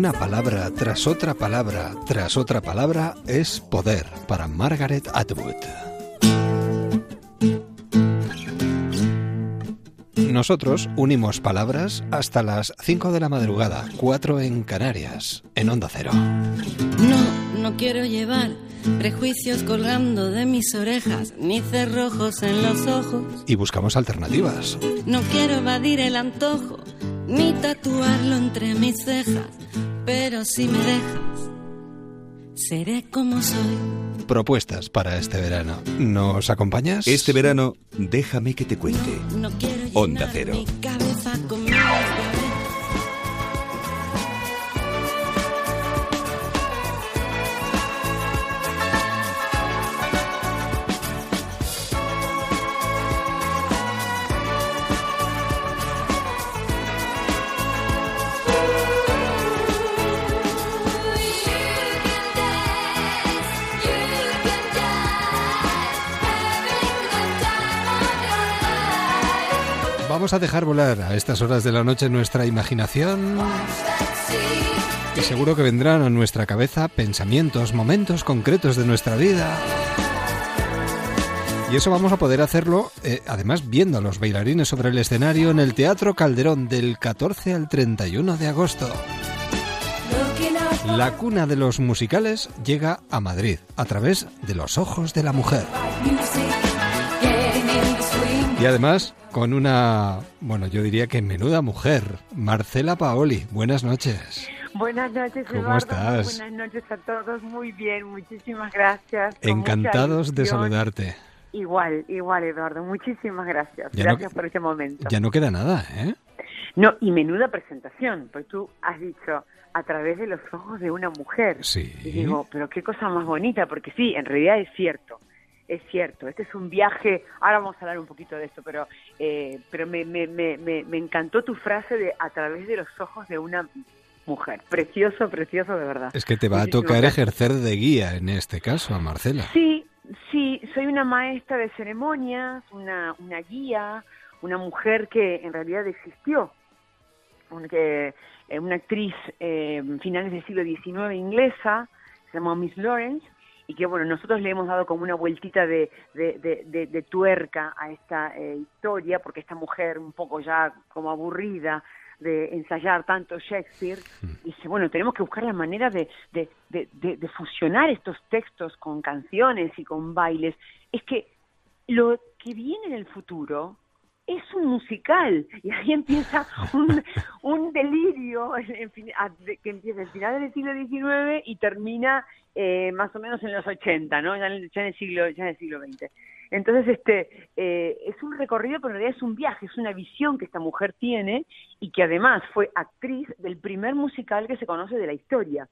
Una palabra tras otra palabra tras otra palabra es poder para Margaret Atwood. Nosotros unimos palabras hasta las 5 de la madrugada, 4 en Canarias, en Onda Cero. No, no quiero llevar prejuicios colgando de mis orejas, ni cerrojos en los ojos. Y buscamos alternativas. No quiero evadir el antojo, ni tatuarlo entre mis cejas pero si me dejas, seré como soy. Propuestas para este verano. ¿Nos acompañas? Este verano, déjame que te cuente. No, quiero Onda Cero. Mi cabeza con Vamos a dejar volar a estas horas de la noche nuestra imaginación y seguro que vendrán a nuestra cabeza pensamientos, momentos concretos de nuestra vida. Y eso vamos a poder hacerlo, eh, además, viendo a los bailarines sobre el escenario en el Teatro Calderón del 14 al 31 de agosto. La cuna de los musicales llega a Madrid a través de los ojos de la mujer. Y además con una, bueno, yo diría que menuda mujer, Marcela Paoli. Buenas noches. Buenas noches, ¿Cómo estás? Buenas noches a todos. Muy bien, muchísimas gracias. Encantados de saludarte. Igual, igual, Eduardo. Muchísimas gracias. gracias por este momento. Ya no queda nada, ¿eh? No, y menuda presentación, pues tú has dicho a través de los ojos de una mujer. Sí. Y digo, pero qué cosa más bonita, porque sí, en realidad es cierto es cierto, este es un viaje, ahora vamos a hablar un poquito de esto, pero, eh, pero me, me, me, me, encantó tu frase de a través de los ojos de una mujer. Precioso, precioso de verdad. Es que te va a tocar ejercer de guía en este caso, a Marcela. Sí, sí, soy una maestra de ceremonias, una, una guía, una mujer que en realidad existió, eh, una actriz eh, finales del siglo XIX inglesa, se llamó Miss Lawrence, y que bueno, nosotros le hemos dado como una vueltita de, de, tuerca a esta eh, historia, porque esta mujer un poco ya como aburrida de ensayar tanto Shakespeare, mm. dice, bueno, tenemos que buscar la manera de, de, fusionar estos textos con canciones y con bailes. Es que lo que viene en el futuro es un musical y ahí empieza un, un delirio que empieza el final del siglo XIX y termina eh, más o menos en los 80, ¿no? Ya en, el, siglo ya en el siglo XX. Entonces, este eh, es un recorrido, pero en realidad es un viaje, es una visión que esta mujer tiene y que además fue actriz del primer musical que se conoce de la historia.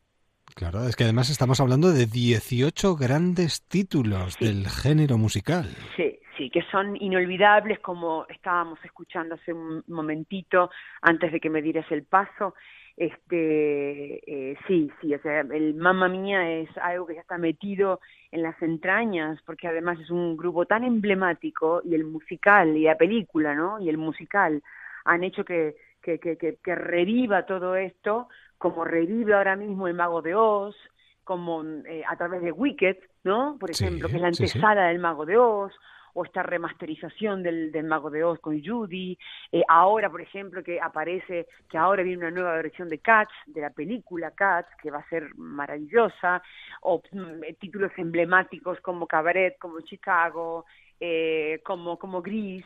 Claro, es que además estamos hablando de 18 grandes títulos del género musical. Sí, sí, que son inolvidables, como estábamos escuchando hace un momentito, antes de que me dieras el paso. Este, eh, sí, sí, o sea, el Mamma Mía es algo que ya está metido en las entrañas, porque además es un grupo tan emblemático, y el musical, y la película, ¿no? Y el musical han hecho que, que, que, que, reviva todo esto, como revive ahora mismo el Mago de Oz, como eh, a través de Wicked, ¿no? Por ejemplo, que es la antesala del Mago de Oz, o esta remasterización del, del Mago de Oz con Judy, eh, ahora, por ejemplo, que aparece, que ahora viene una nueva versión de Cats, de la película Cats, que va a ser maravillosa, o mm, títulos emblemáticos como Cabaret, como Chicago, eh, como, como Gris,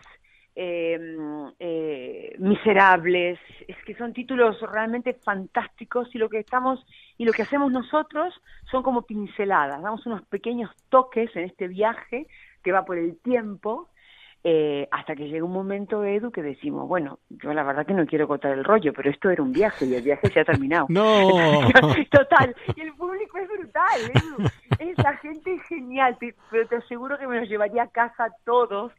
em, eh, miserables, es que son títulos realmente fantásticos y lo que estamos y lo que hacemos nosotros son como pinceladas, damos unos pequeños toques en este viaje que va por el tiempo eh, hasta que llega un momento, Edu, que decimos, bueno, yo la verdad que no quiero contar el rollo, pero esto era un viaje y el viaje se ha terminado. ¡No! Total, y el público es brutal, Edu. Esa gente es genial, pero te aseguro que me los llevaría a casa todos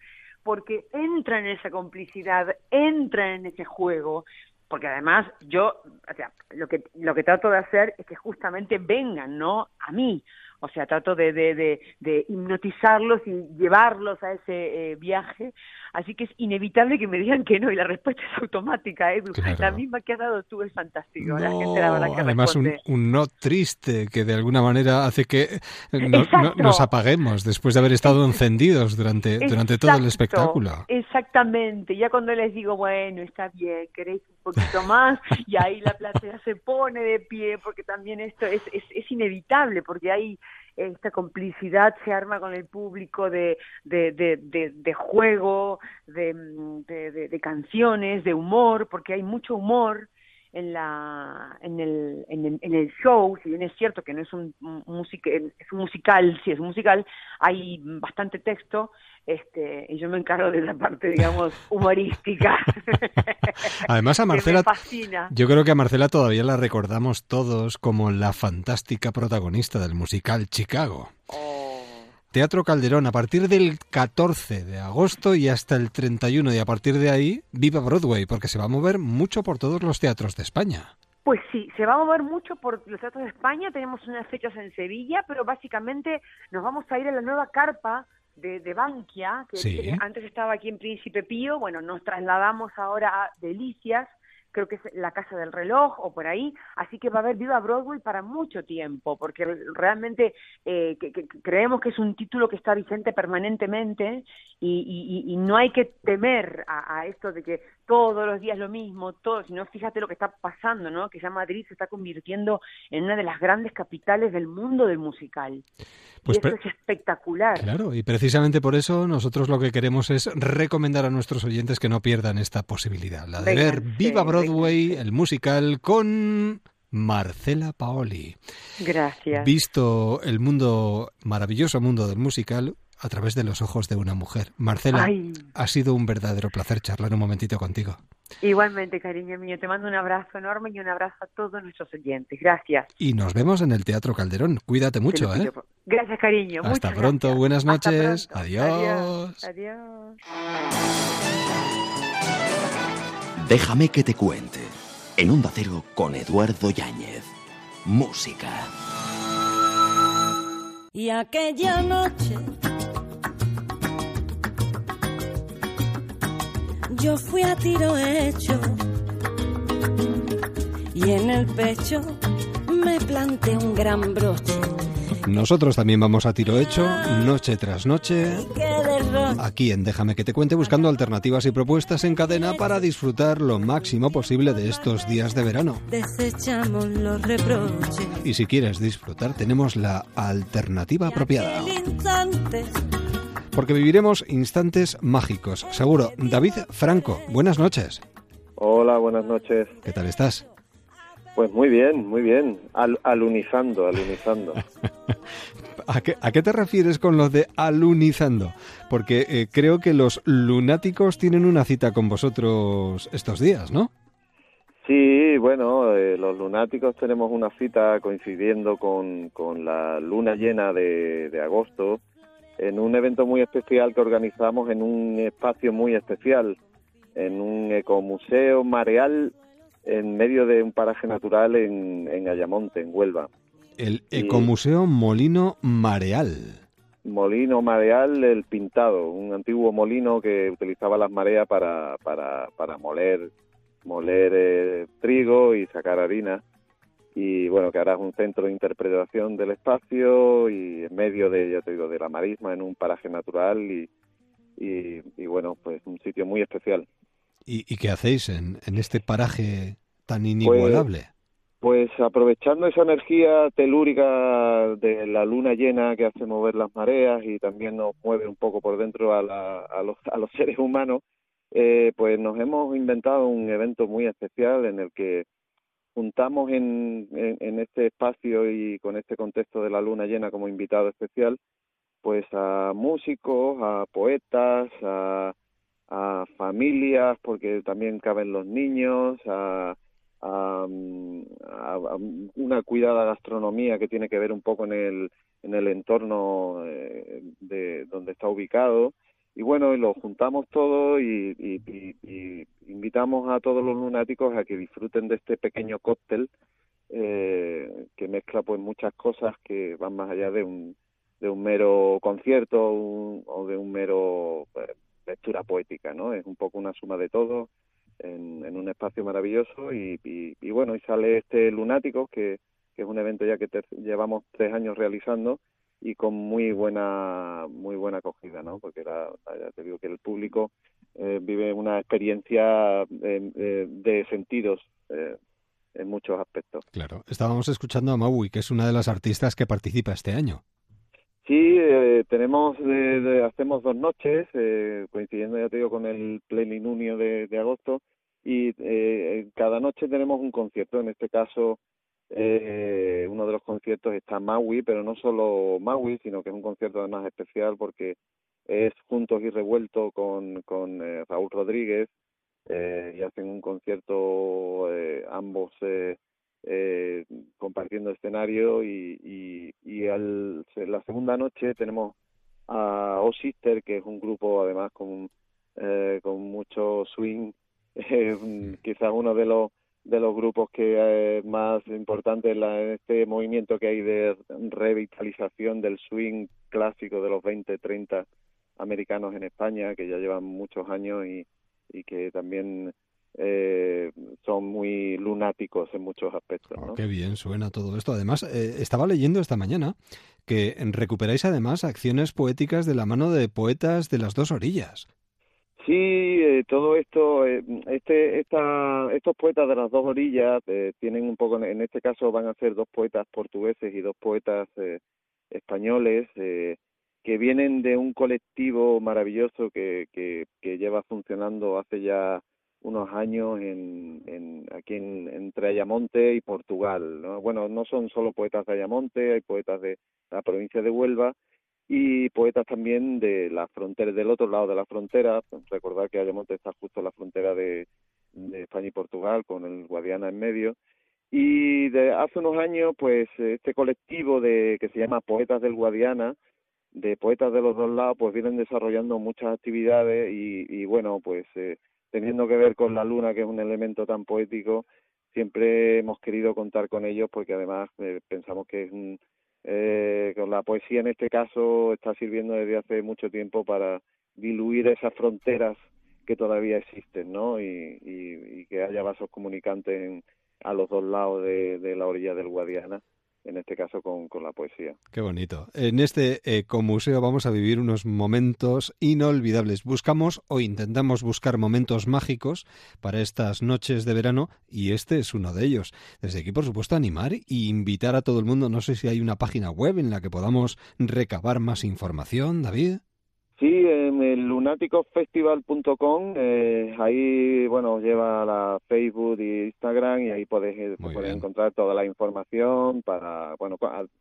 porque entra en esa complicidad, entra en ese juego, porque además yo, o sea, lo que, lo que trato de hacer es que justamente vengan, ¿no? A mí, o sea, trato de, de, de, hipnotizarlos y llevarlos a ese eh, viaje. Así que es inevitable que me digan que no y la respuesta es automática, Edu. La misma que has dado tú es fantástico. la gente, la verdad, que además, un, un, no triste que de alguna manera hace que nos apaguemos después de haber estado encendidos durante, durante todo el espectáculo. Exactamente. Ya cuando les digo, bueno, está bien, queréis un poquito más, y ahí la platea se pone de pie, porque también esto es, es, es inevitable, porque hay esta complicidad se arma con el público de, de, de, de, juego, de, de, canciones, de humor, porque hay mucho humor en la en el, en el, en el show si bien es cierto que no es un, music, es un musical sí es un musical hay bastante texto este y yo me encargo de la parte digamos humorística además a Marcela yo creo que a Marcela todavía la recordamos todos como la fantástica protagonista del musical Chicago oh. Teatro Calderón a partir del 14 de agosto y hasta el 31 y a partir de ahí viva Broadway porque se va a mover mucho por todos los teatros de España. Pues sí, se va a mover mucho por los teatros de España, tenemos unas fechas en Sevilla, pero básicamente nos vamos a ir a la nueva carpa de, de Bankia, que antes estaba aquí en Príncipe Pío, bueno, nos trasladamos ahora a Delicias, creo que es la Casa del Reloj o por ahí, así que va a haber Viva Broadway para mucho tiempo, porque realmente eh, creemos que es un título que está vigente permanentemente y, y, no hay que temer a, esto de que todos los días lo mismo, todo, sino fíjate lo que está pasando, ¿no? Que ya Madrid se está convirtiendo en una de las grandes capitales del mundo del musical. Pues y eso es espectacular. Claro, y precisamente por eso nosotros lo que queremos es recomendar a nuestros oyentes que no pierdan esta posibilidad, la de ver Viva Broadway, el musical, con Marcela Paoli. Gracias. Visto el mundo, maravilloso mundo del musical, a través de los ojos de una mujer. Marcela, ha sido un verdadero placer charlar un momentito contigo. Igualmente, cariño mío, te mando un abrazo enorme y un abrazo a todos nuestros oyentes. Gracias. Y nos vemos en el Teatro Calderón. Cuídate mucho, ¿eh? Gracias, cariño. Hasta pronto, buenas noches. Adiós. Adiós. Déjame que te cuente. En un Cero con Eduardo Yáñez. Música. Y aquella noche yo fui a tiro hecho y en el pecho me planté un gran broche. Nosotros también vamos a tiro hecho, noche tras noche, aquí en Déjame que te cuente, buscando alternativas y propuestas en cadena para disfrutar lo máximo posible de estos días de verano. Desechamos los reproches. Y si quieres disfrutar, tenemos la alternativa apropiada porque viviremos instantes mágicos, seguro. David Franco, buenas noches. Hola, buenas noches. ¿Qué tal estás? Pues muy bien, muy bien. Al, alunizando, alunizando. ¿A, qué, ¿A qué, te refieres con lo de alunizando? Porque eh, creo que los lunáticos tienen una cita con vosotros estos días, ¿no? Sí, bueno, eh, los lunáticos tenemos una cita coincidiendo con, con la luna llena de, de agosto en un evento muy especial que organizamos en un espacio muy especial, en un ecomuseo mareal en medio de un paraje natural en, en Ayamonte, en Huelva. El ecomuseo Molino Mareal. Molino Mareal El Pintado, un antiguo molino que utilizaba las mareas para, para, para moler, moler eh, trigo y sacar harina y bueno, que ahora es un centro de interpretación del espacio y en medio de, ya te digo, de la marisma, en un paraje natural y, y, bueno, pues un sitio muy especial. ¿Y, y qué hacéis en, en, este paraje tan inigualable? Pues, pues, aprovechando esa energía telúrica de la luna llena que hace mover las mareas y también nos mueve un poco por dentro a, la, a, los, a los seres humanos, eh, pues nos hemos inventado un evento muy especial en el que juntamos en, en, este espacio y con este contexto de la luna llena como invitado especial pues a músicos, a poetas, a, a familias, porque también caben los niños, a, una cuidada gastronomía que tiene que ver un poco en el, en el entorno eh, de donde está ubicado. Y bueno, lo juntamos todo y, y, invitamos a todos los lunáticos a que disfruten de este pequeño cóctel eh, que mezcla pues muchas cosas que van más allá de un, de un mero concierto o de un mero pues, lectura poética, ¿no? Es un poco una suma de todo en, un espacio maravilloso y, y, bueno, y sale este Lunáticos, que, que es un evento ya que llevamos tres años realizando y con muy buena muy buena acogida, ¿no? Porque ya te digo que el público eh, vive una experiencia eh, eh, de sentidos en muchos aspectos. Claro, estábamos escuchando a Maui, que es una de las artistas que participa este año. Sí, eh, tenemos, hacemos dos noches, eh, coincidiendo ya te digo con el pleninunio de, de agosto, y eh, cada noche tenemos un concierto, en este caso eh, uno de los conciertos está Maui, pero no solo Maui, sino que es un concierto además especial porque es Juntos y Revuelto con, con eh, Raúl Rodríguez y hacen un concierto ambos eh, compartiendo escenario y, y, al, la segunda noche tenemos a O Sister, que es un grupo además con, eh, con mucho swing, eh, quizás uno de los de los grupos que es más importante en, en, este movimiento que hay de revitalización del swing clásico de los 20, 30 americanos en España, que ya llevan muchos años y, y que también eh, son muy lunáticos en muchos aspectos. Oh, qué bien suena todo esto. Además, eh, estaba leyendo esta mañana que recuperáis además acciones poéticas de la mano de poetas de las dos orillas. Sí, eh, todo esto, este, esta, estos poetas de las dos orillas tienen un poco, en este caso van a ser dos poetas portugueses y dos poetas españoles que vienen de un colectivo maravilloso que, que, que lleva funcionando hace ya unos años en, en aquí en, entre Ayamonte y Portugal. ¿no? Bueno, no son solo poetas de Ayamonte, hay poetas de la provincia de Huelva y poetas también de la frontera, del otro lado de la frontera. Recordar que Ayamonte está justo en la frontera de, de España y Portugal, con el Guadiana en medio. Y de hace unos años, pues este colectivo de que se llama Poetas del Guadiana, de poetas de los dos lados, pues vienen desarrollando muchas actividades y, y bueno, pues eh, teniendo que ver con la luna, que es un elemento tan poético, siempre hemos querido contar con ellos porque además eh, pensamos que es un, eh, con la poesía en este caso está sirviendo desde hace mucho tiempo para diluir esas fronteras que todavía existen, ¿no? Y, que haya vasos comunicantes a los dos lados de la orilla del Guadiana en este caso con, con, la poesía. Qué bonito. En este ecomuseo vamos a vivir unos momentos inolvidables. Buscamos o intentamos buscar momentos mágicos para estas noches de verano y este es uno de ellos. Desde aquí, por supuesto, animar e invitar a todo el mundo. No sé si hay una página web en la que podamos recabar más información, David. Sí, en el lunaticofestival.com, eh, ahí, bueno, lleva la Facebook e Instagram y ahí podéis, eh, encontrar toda la información para, bueno,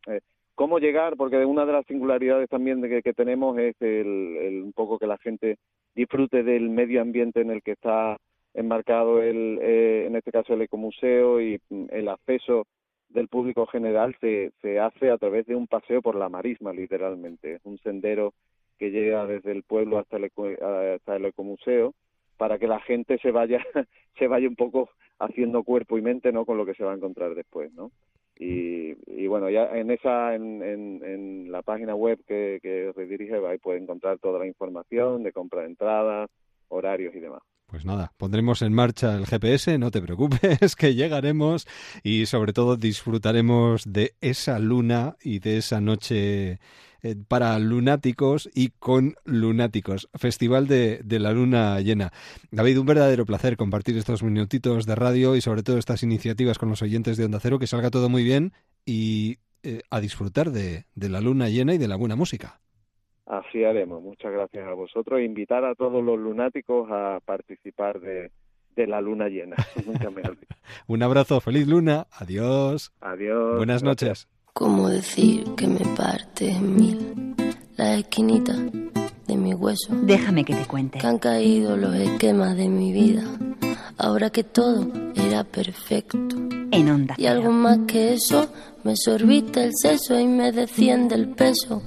eh, cómo llegar, porque una de las singularidades también de que, tenemos es el, un poco que la gente disfrute del medio ambiente en el que está enmarcado el, eh, en este caso el ecomuseo y mm, el acceso del público general se, se hace a través de un paseo por la marisma, literalmente, un sendero que llega desde el pueblo hasta el, hasta el ecomuseo para que la gente se vaya se vaya un poco haciendo cuerpo y mente no con lo que se va a encontrar después no y, y bueno ya en esa en, en, en la página web que, que redirige ahí puede encontrar toda la información de compra de entradas horarios y demás. Pues nada, pondremos en marcha el GPS, no te preocupes, que llegaremos y sobre todo disfrutaremos de esa luna y de esa noche eh, para lunáticos y con lunáticos. Festival de, de, la luna llena. David, un verdadero placer compartir estos minutitos de radio y sobre todo estas iniciativas con los oyentes de Onda Cero, que salga todo muy bien y eh, a disfrutar de, de la luna llena y de la buena música. Así haremos. Muchas gracias a vosotros. Invitar a todos los lunáticos a participar de, de la luna llena. Un abrazo, feliz luna. Adiós. Adiós. Buenas noches. ¿Cómo decir que me parte en mil? las esquinitas de mi hueso. Déjame que te cuente. Que han caído los esquemas de mi vida. Ahora que todo era perfecto. En onda. Y algo más que eso, me sorbiste el seso y me desciende el peso.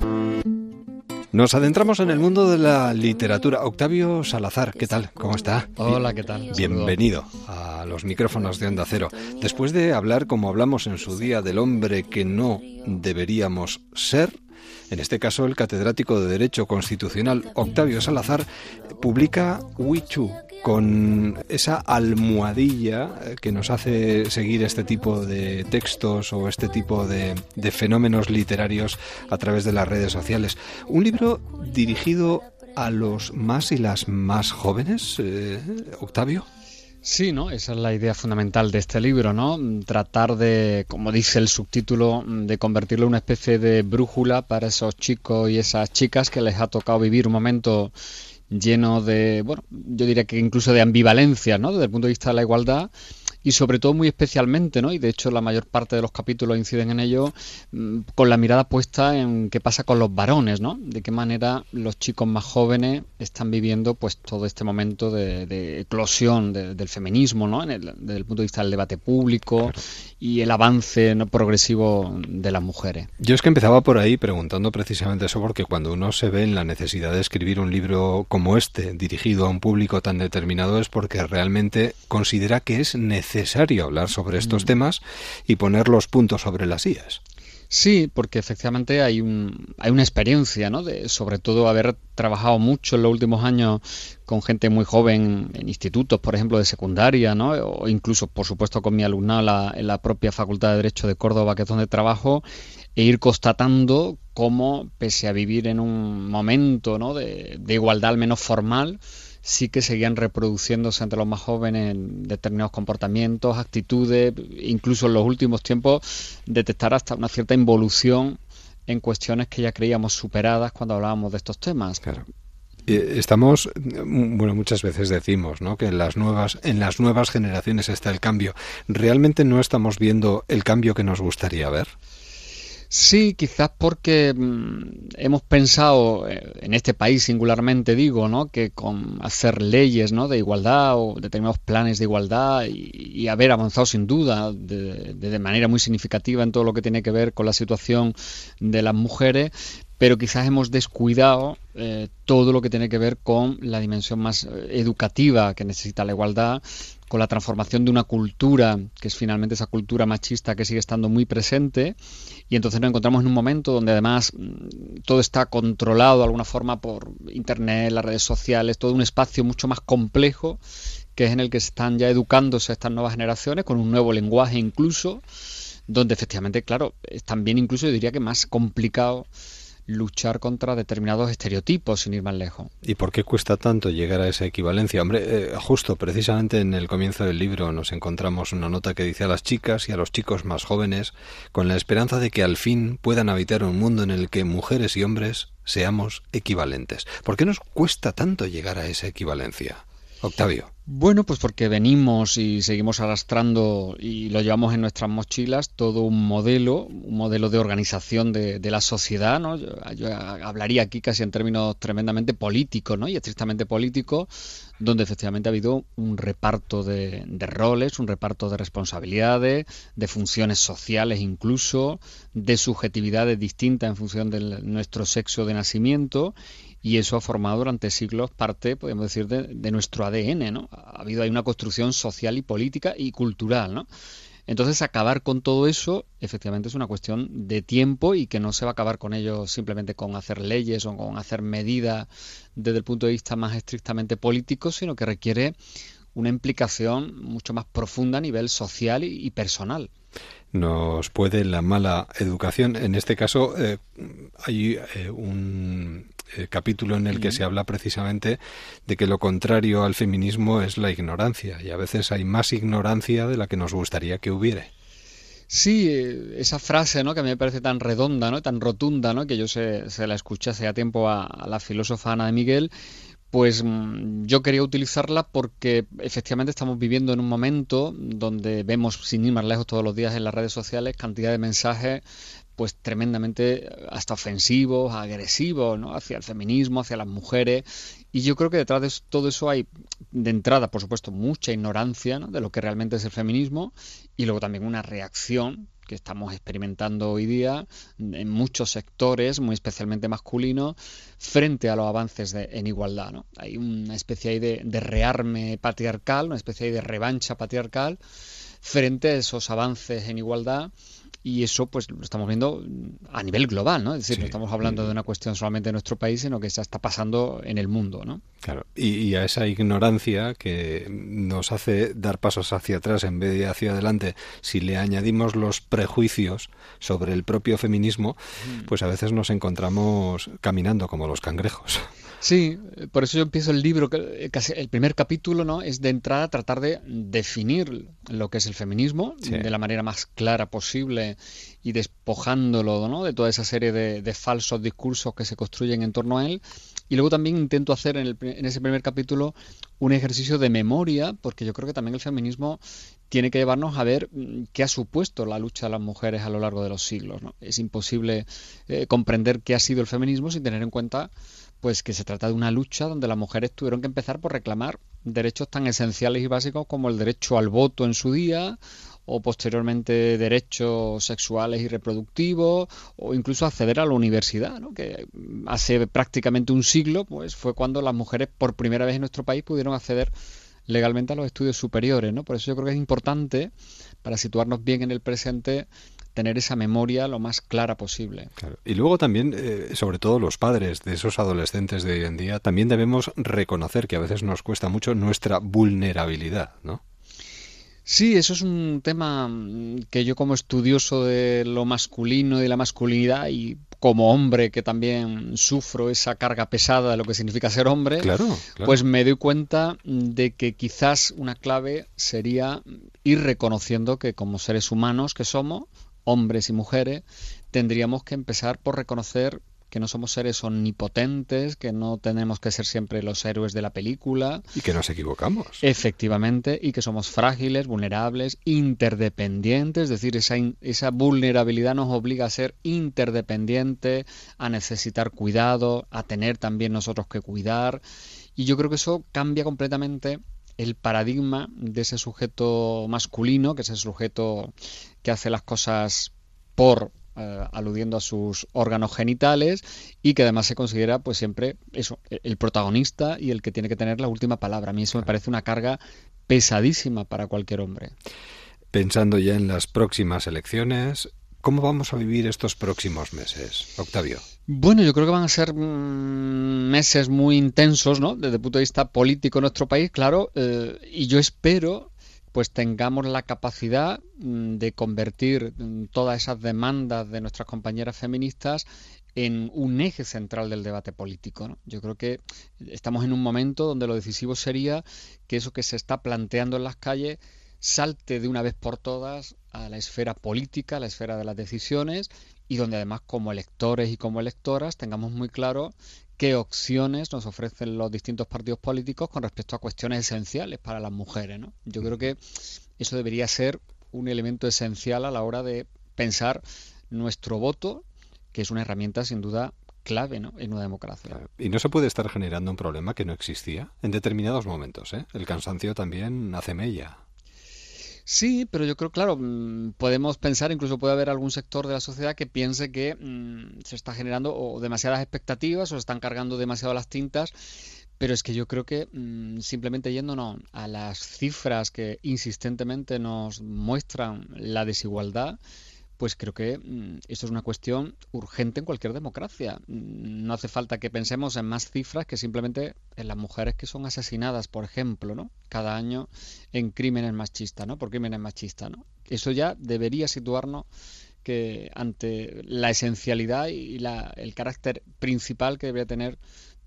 Nos adentramos en el mundo de la literatura. Octavio Salazar, ¿qué tal? ¿Cómo está? Hola, ¿qué tal? Bienvenido a los micrófonos de Onda Cero. Después de hablar, como hablamos en su día, del hombre que no deberíamos ser, en este caso el catedrático de Derecho Constitucional Octavio Salazar, publica Wichu con esa almohadilla que nos hace seguir este tipo de textos o este tipo de, fenómenos literarios a través de las redes sociales. Un libro dirigido a los más y las más jóvenes, eh, Octavio. Sí, ¿no? Esa es la idea fundamental de este libro, ¿no? Tratar de, como dice el subtítulo, de convertirlo en una especie de brújula para esos chicos y esas chicas que les ha tocado vivir un momento lleno de, bueno, yo diría que incluso de ambivalencia, ¿no? Desde el punto de vista de la igualdad y sobre todo muy especialmente, ¿no? Y de hecho la mayor parte de los capítulos inciden en ello mm, con la mirada puesta en qué pasa con los varones, ¿no? De qué manera los chicos más jóvenes están viviendo pues todo este momento de, eclosión del feminismo, ¿no? desde el punto de vista del debate público y el avance ¿no? progresivo de las mujeres. Yo es que empezaba por ahí preguntando precisamente eso porque cuando uno se ve en la necesidad de escribir un libro como este dirigido a un público tan determinado es porque realmente considera que es necesario necesario hablar sobre estos mm. temas y poner los puntos sobre las IAS. Sí, porque efectivamente hay, un, hay una experiencia, ¿no? De, sobre todo haber trabajado mucho en los últimos años con gente muy joven en institutos, por ejemplo, de secundaria, ¿no? O incluso, por supuesto, con mi alumnado en la, propia Facultad de Derecho de Córdoba, que es donde trabajo, e ir constatando cómo, pese a vivir en un momento ¿no? de, de igualdad al menos formal, sí que seguían reproduciéndose entre los más jóvenes determinados comportamientos, actitudes, incluso en los últimos tiempos detectar hasta una cierta involución en cuestiones que ya creíamos superadas cuando hablábamos de estos temas. Claro. Estamos, bueno, muchas veces decimos, ¿no? Que en las nuevas, en las nuevas generaciones está el cambio. ¿Realmente no estamos viendo el cambio que nos gustaría ver? Sí, quizás porque mm, hemos pensado, eh, en este país singularmente digo, ¿no? que con hacer leyes ¿no? de igualdad o determinados planes de igualdad y, haber avanzado sin duda de, de, manera muy significativa en todo lo que tiene que ver con la situación de las mujeres, pero quizás hemos descuidado eh, todo lo que tiene que ver con la dimensión más eh, educativa que necesita la igualdad, con la transformación de una cultura, que es finalmente esa cultura machista que sigue estando muy presente, y entonces nos encontramos en un momento donde además mm, todo está controlado de alguna forma por Internet, las redes sociales, todo un espacio mucho más complejo, que es en el que se están ya educándose estas nuevas generaciones, con un nuevo lenguaje incluso, donde efectivamente, claro, es también incluso yo diría que más complicado luchar contra determinados estereotipos sin ir más lejos. ¿Y por qué cuesta tanto llegar a esa equivalencia? Hombre, eh, justo precisamente en el comienzo del libro nos encontramos una nota que dice a las chicas y a los chicos más jóvenes con la esperanza de que al fin puedan habitar un mundo en el que mujeres y hombres seamos equivalentes. ¿Por qué nos cuesta tanto llegar a esa equivalencia? Octavio. Bueno, pues porque venimos y seguimos arrastrando y lo llevamos en nuestras mochilas todo un modelo, un modelo de organización de, la sociedad, ¿no? Yo, hablaría aquí casi en términos tremendamente políticos, ¿no? Y estrictamente políticos, donde efectivamente ha habido un reparto de, de roles, un reparto de responsabilidades, de funciones sociales incluso, de subjetividades distintas en función de nuestro sexo de nacimiento y eso ha formado durante siglos parte, podemos decir, de, nuestro ADN, ¿no? Ha habido ahí una construcción social y política y cultural, ¿no? Entonces, acabar con todo eso, efectivamente, es una cuestión de tiempo y que no se va a acabar con ello simplemente con hacer leyes o con hacer medidas desde el punto de vista más estrictamente político, sino que requiere una implicación mucho más profunda a nivel social y, personal. Nos puede la mala educación. En este caso, eh, hay eh, un eh, capítulo en el que se habla precisamente de que lo contrario al feminismo es la ignorancia y a veces hay más ignorancia de la que nos gustaría que hubiera. Sí, esa frase ¿no? que a mí me parece tan redonda, ¿no? tan rotunda, ¿no? que yo se, se la escuché hace tiempo a, a, la filósofa Ana de Miguel, pues mm, yo quería utilizarla porque efectivamente estamos viviendo en un momento donde vemos, sin ir más lejos todos los días en las redes sociales, cantidad de mensajes pues tremendamente hasta ofensivos, agresivos, ¿no? hacia el feminismo, hacia las mujeres. Y yo creo que detrás de todo eso hay, de entrada, por supuesto, mucha ignorancia de lo que realmente es el feminismo y luego también una reacción que estamos experimentando hoy día en muchos sectores, muy especialmente masculinos, frente a los avances en igualdad. ¿no? Hay una especie de, de rearme patriarcal, una especie de revancha patriarcal frente a esos avances en igualdad y eso pues lo estamos viendo a nivel global, ¿no? Es decir, no estamos hablando de una cuestión solamente de nuestro país, sino que se está pasando en el mundo, ¿no? Claro, y, a esa ignorancia que nos hace dar pasos hacia atrás en vez de hacia adelante, si le añadimos los prejuicios sobre el propio feminismo, pues a veces nos encontramos caminando como los cangrejos. Sí, por eso yo empiezo el libro, eh, casi el primer capítulo, ¿no? Es de entrada tratar de definir lo que es el feminismo de la manera más clara posible y despojándolo, ¿no? De toda esa serie de, falsos discursos que se construyen en torno a él. Y luego también intento hacer en, en ese primer capítulo un ejercicio de memoria, porque yo creo que también el feminismo tiene que llevarnos a ver mm, qué ha supuesto la lucha de las mujeres a lo largo de los siglos. ¿no? Es imposible eh, comprender qué ha sido el feminismo sin tener en cuenta pues que se trata de una lucha donde las mujeres tuvieron que empezar por reclamar derechos tan esenciales y básicos como el derecho al voto en su día o posteriormente derechos sexuales y reproductivos o incluso acceder a la universidad, ¿no? que hace prácticamente un siglo pues fue cuando las mujeres por primera vez en nuestro país pudieron acceder legalmente a los estudios superiores, ¿no? Por eso yo creo que es importante para situarnos bien en el presente tener esa memoria lo más clara posible. Y luego también, eh, sobre todo los padres de esos adolescentes de hoy en día, también debemos reconocer que a veces nos cuesta mucho nuestra vulnerabilidad, ¿no? Sí, eso es un tema que yo como estudioso de lo masculino y de la masculinidad y como hombre que también sufro esa carga pesada de lo que significa ser hombre, pues me doy cuenta de que quizás una clave sería ir reconociendo que como seres humanos que somos, hombres y mujeres, tendríamos que empezar por reconocer que no somos seres omnipotentes, que no tenemos que ser siempre los héroes de la película. Y que nos equivocamos. Efectivamente, y que somos frágiles, vulnerables, interdependientes, es decir, esa, esa vulnerabilidad nos obliga a ser interdependientes, a necesitar cuidado, a tener también nosotros que cuidar. Y yo creo que eso cambia completamente el paradigma de ese sujeto masculino, que es el sujeto que hace las cosas por eh, aludiendo a sus órganos genitales y que además se considera pues siempre eso el protagonista y el que tiene que tener la última palabra. A mí eso me parece una carga pesadísima para cualquier hombre. Pensando ya en las próximas elecciones, ¿Cómo vamos a vivir estos próximos meses, Octavio? Bueno, yo creo que van a ser mm, meses muy intensos, ¿no? Desde el punto de vista político en nuestro país, claro, eh, y yo espero pues tengamos la capacidad mm, de convertir mm, todas esas demandas de nuestras compañeras feministas en un eje central del debate político. Yo creo que estamos en un momento donde lo decisivo sería que eso que se está planteando en las calles salte de una vez por todas a la esfera política, a la esfera de las decisiones y donde además como electores y como electoras tengamos muy claro qué opciones nos ofrecen los distintos partidos políticos con respecto a cuestiones esenciales para las mujeres. ¿no? Yo creo que eso debería ser un elemento esencial a la hora de pensar nuestro voto, que es una herramienta sin duda clave en una democracia. Y no se puede estar generando un problema que no existía en determinados momentos. ¿eh? El cansancio también hace mella. Sí, pero yo creo, claro, mm, podemos pensar, incluso puede haber algún sector de la sociedad que piense que mm, se está generando o demasiadas expectativas o se están cargando demasiado las tintas, pero es que yo creo que mm, simplemente yéndonos a las cifras que insistentemente nos muestran la desigualdad, pues creo que mm, esto es una cuestión urgente en cualquier democracia. Mm, no hace falta que pensemos en más cifras que simplemente en las mujeres que son asesinadas, por ejemplo, ¿no? Cada año en crímenes machistas, ¿no? Por crímenes machistas, ¿no? Eso ya debería situarnos que ante la esencialidad y la, el carácter principal que debería tener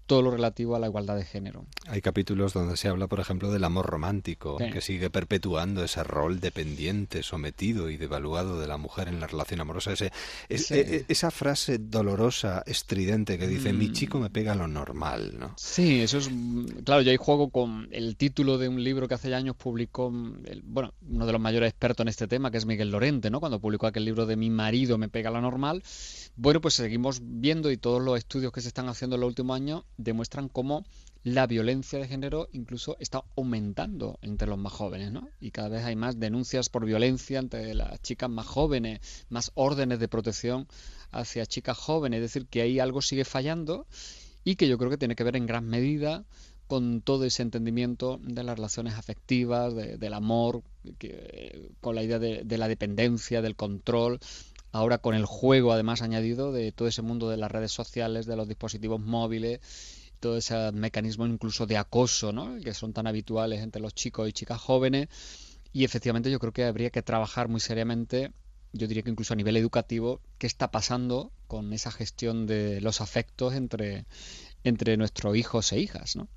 todo lo relativo a la igualdad de género. Hay capítulos donde se habla, por ejemplo, del amor romántico, que sigue perpetuando ese rol dependiente, sometido y devaluado de la mujer en la relación amorosa. Ese, e, e, esa frase dolorosa, estridente que dice, mi mm. chico me pega lo normal, ¿no? Sí, eso es... Claro, yo ahí juego con el título de un libro que hace años publicó, bueno, uno de los mayores expertos en este tema, que es Miguel Lorente, ¿no? Cuando publicó aquel libro de Mi marido me pega lo normal. Bueno, pues seguimos viendo y todos los estudios que se están haciendo en los últimos años demuestran cómo la violencia de género incluso está aumentando entre los más jóvenes, ¿no? Y cada vez hay más denuncias por violencia entre las chicas más jóvenes, más órdenes de protección hacia chicas jóvenes, es decir, que ahí algo sigue fallando y que yo creo que tiene que ver en gran medida con todo ese entendimiento de las relaciones afectivas, del amor, con la idea de, la dependencia, del control, ahora con el juego además añadido de todo ese mundo de las redes sociales, de los dispositivos móviles, todo ese mecanismo incluso de acoso, ¿no? que son tan habituales entre los chicos y chicas jóvenes. Y efectivamente yo creo que habría que trabajar muy seriamente, yo diría que incluso a nivel educativo, qué está pasando con esa gestión de los afectos entre, entre nuestros hijos e hijas, ¿no?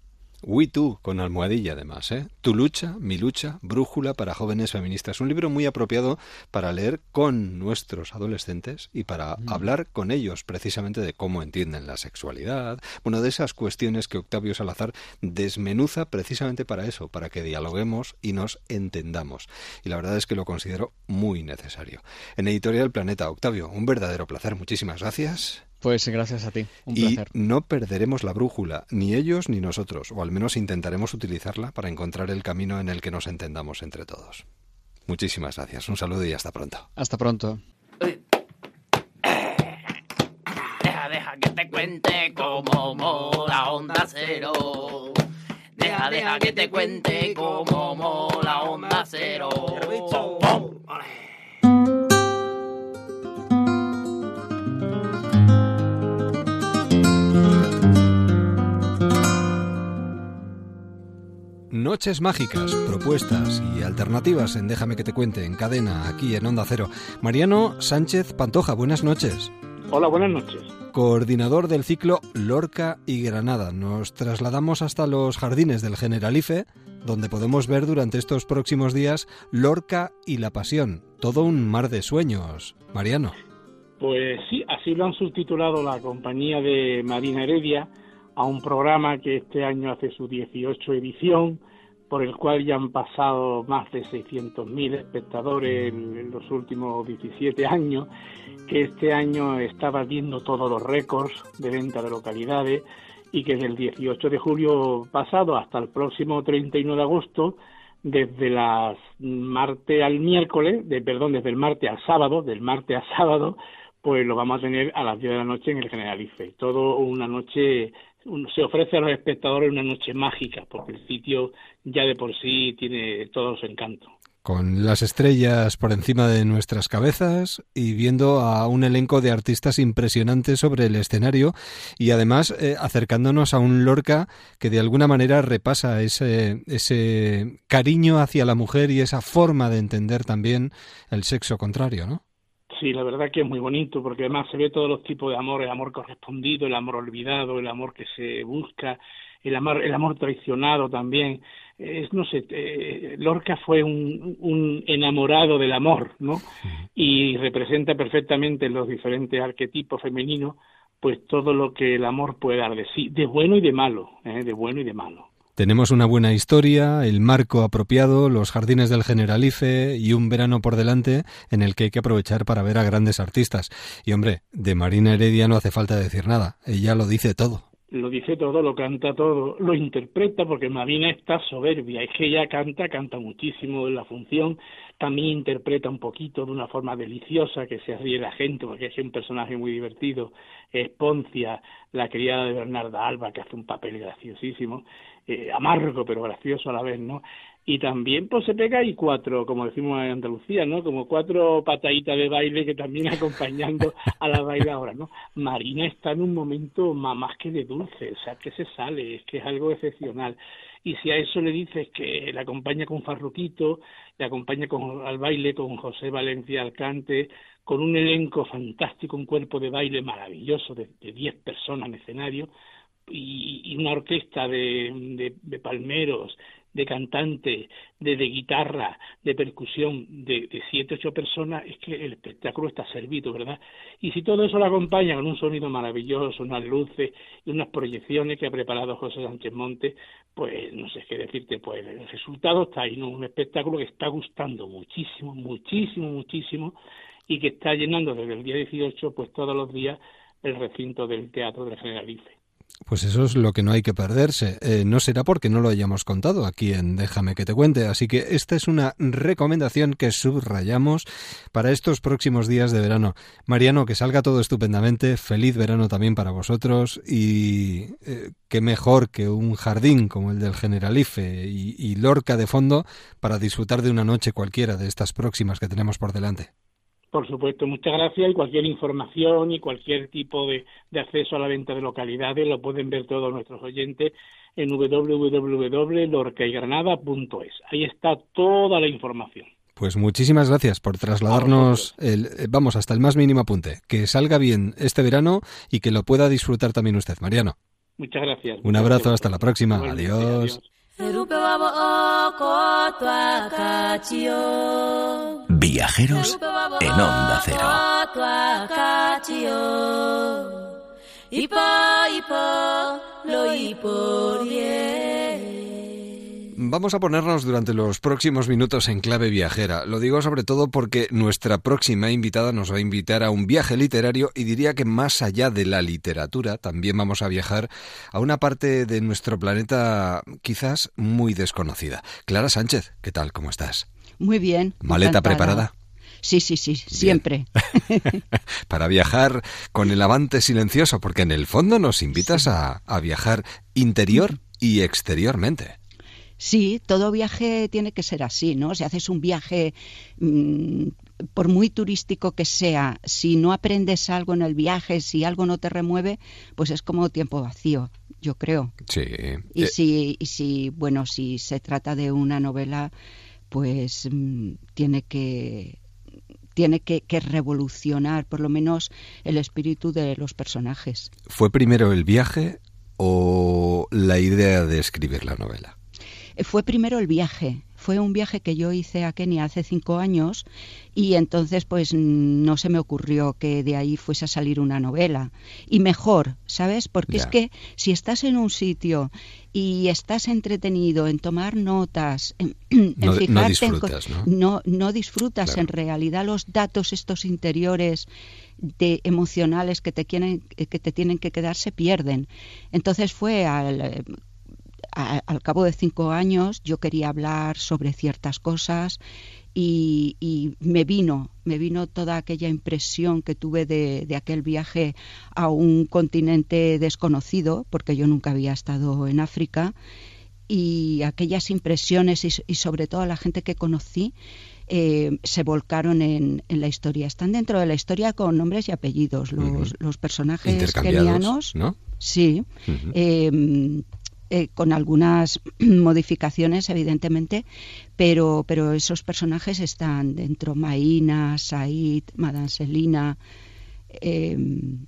We Too, con almohadilla además, ¿eh? Tu lucha, mi lucha, brújula para jóvenes feministas. Un libro muy apropiado para leer con nuestros adolescentes y para mm. hablar con ellos precisamente de cómo entienden la sexualidad. Bueno, de esas cuestiones que Octavio Salazar desmenuza precisamente para eso, para que dialoguemos y nos entendamos. Y la verdad es que lo considero muy necesario. En Editorial Planeta, Octavio, un verdadero placer. Muchísimas gracias. Pues gracias a ti, un y no perderemos la brújula, ni ellos ni nosotros, o al menos intentaremos utilizarla para encontrar el camino en el que nos entendamos entre todos. Muchísimas gracias, un saludo y hasta pronto. Hasta pronto. Deja, deja que te cuente cómo mola Onda Cero. Deja, deja que te cuente cómo mola Onda Cero. Noches mágicas, propuestas y alternativas en Déjame que te cuente, en cadena, aquí en Onda Cero. Mariano Sánchez Pantoja, buenas noches. Hola, buenas noches. Coordinador del ciclo Lorca y Granada. Nos trasladamos hasta los jardines del Generalife, donde podemos ver durante estos próximos días Lorca y la Pasión. Todo un mar de sueños. Mariano. Pues sí, así lo han subtitulado la compañía de Marina Heredia a un programa que este año hace su 18 edición por el cual ya han pasado más de 600.000 espectadores en, los últimos 17 años, que este año está batiendo todos los récords de venta de localidades y que del 18 de julio pasado hasta el próximo 31 de agosto, desde las martes al miércoles, de, perdón, desde el martes al sábado, del martes al sábado, pues lo vamos a tener a las 10 de la noche en el Generalife. Todo una noche se ofrece a los espectadores una noche mágica, porque el sitio ya de por sí tiene todo su encanto. Con las estrellas por encima de nuestras cabezas y viendo a un elenco de artistas impresionantes sobre el escenario y además eh, acercándonos a un Lorca que de alguna manera repasa ese, ese cariño hacia la mujer y esa forma de entender también el sexo contrario, ¿no? Sí, la verdad que es muy bonito porque además se ve todos los tipos de amor, el amor correspondido, el amor olvidado, el amor que se busca, el amor, el amor traicionado también. Es, no sé, eh, Lorca fue un, un, enamorado del amor, ¿no? Y representa perfectamente los diferentes arquetipos femeninos, pues todo lo que el amor puede dar de sí, de bueno y de malo, ¿eh? de bueno y de malo. Tenemos una buena historia, el marco apropiado, los jardines del Generalife y un verano por delante en el que hay que aprovechar para ver a grandes artistas. Y hombre, de Marina Heredia no hace falta decir nada, ella lo dice todo. Lo dice todo, lo canta todo, lo interpreta porque Marina está soberbia, es que ella canta, canta muchísimo en la función, también interpreta un poquito de una forma deliciosa que se ríe la gente porque es un personaje muy divertido, es Poncia, la criada de Bernarda Alba que hace un papel graciosísimo eh, amargo pero gracioso a la vez, ¿no? Y también pues se pega y cuatro, como decimos en Andalucía, ¿no? Como cuatro pataditas de baile que también acompañando a la bailadora, ¿no? Marina está en un momento más que de dulce, o sea, que se sale, es que es algo excepcional. Y si a eso le dices que la acompaña con Farruquito, le acompaña con, al baile con José Valencia Alcante, con un elenco fantástico, un cuerpo de baile maravilloso de diez personas en escenario, y, una orquesta de, palmeros, de cantante, de, guitarra, de percusión, de, de siete, ocho personas, es que el espectáculo está servido, ¿verdad? Y si todo eso lo acompaña con un sonido maravilloso, unas luces y unas proyecciones que ha preparado José Sánchez Monte, pues no sé qué decirte, pues el resultado está ahí, ¿no? Un espectáculo que está gustando muchísimo, muchísimo, muchísimo y que está llenando desde el día 18, pues todos los días el recinto del Teatro del Generalife. Pues eso es lo que no hay que perderse. Eh, no será porque no lo hayamos contado aquí en Déjame que te cuente. Así que esta es una recomendación que subrayamos para estos próximos días de verano. Mariano, que salga todo estupendamente. Feliz verano también para vosotros. Y eh, qué mejor que un jardín como el del Generalife y, y Lorca de fondo para disfrutar de una noche cualquiera de estas próximas que tenemos por delante. Por supuesto, muchas gracias y cualquier información y cualquier tipo de, acceso a la venta de localidades lo pueden ver todos nuestros oyentes en www.lorcaygranada.es. Ahí está toda la información. Pues muchísimas gracias por trasladarnos, el, vamos, hasta el más mínimo apunte. Que salga bien este verano y que lo pueda disfrutar también usted, Mariano. Muchas gracias. Un abrazo, hasta la próxima. adiós. Viajeros en Onda Cero. Vamos a ponernos durante los próximos minutos en clave viajera. Lo digo sobre todo porque nuestra próxima invitada nos va a invitar a un viaje literario y diría que más allá de la literatura también vamos a viajar a una parte de nuestro planeta quizás muy desconocida. Clara Sánchez, ¿qué tal? ¿Cómo estás? Muy bien. ¿Maleta preparada? Sí, sí, sí, siempre. Para viajar con el avante silencioso, porque en el fondo nos invitas a, a viajar interior y exteriormente. Sí, todo viaje tiene que ser así, ¿no? Si haces un viaje, mm, por muy turístico que sea, si no aprendes algo en el viaje, si algo no te remueve, pues es como tiempo vacío, yo creo. Sí. Y, eh, si, y si, bueno, si se trata de una novela, pues mm, tiene que tiene que, que, revolucionar por lo menos el espíritu de los personajes. ¿Fue primero el viaje o la idea de escribir la novela? Fue primero el viaje. Fue un viaje que yo hice a Kenia hace cinco años y entonces pues no se me ocurrió que de ahí fuese a salir una novela. Y mejor, ¿sabes? Porque es que si estás en un sitio y estás entretenido en tomar notas, en, no, fijarte disfrutas, ¿no? no, disfrutas en realidad los datos estos interiores de emocionales que te quieren que te tienen que quedar se pierden. Entonces fue al al cabo de cinco años yo quería hablar sobre ciertas cosas y, me vino, me vino toda aquella impresión que tuve de, aquel viaje a un continente desconocido, porque yo nunca había estado en África, y aquellas impresiones y, sobre todo la gente que conocí eh, se volcaron en, la historia. Están dentro de la historia con nombres y apellidos. Los, los personajes kenianos, ¿no? Sí. Eh, con algunas modificaciones, evidentemente, pero, pero esos personajes están dentro. Maína, Said, Madame Selina. Em,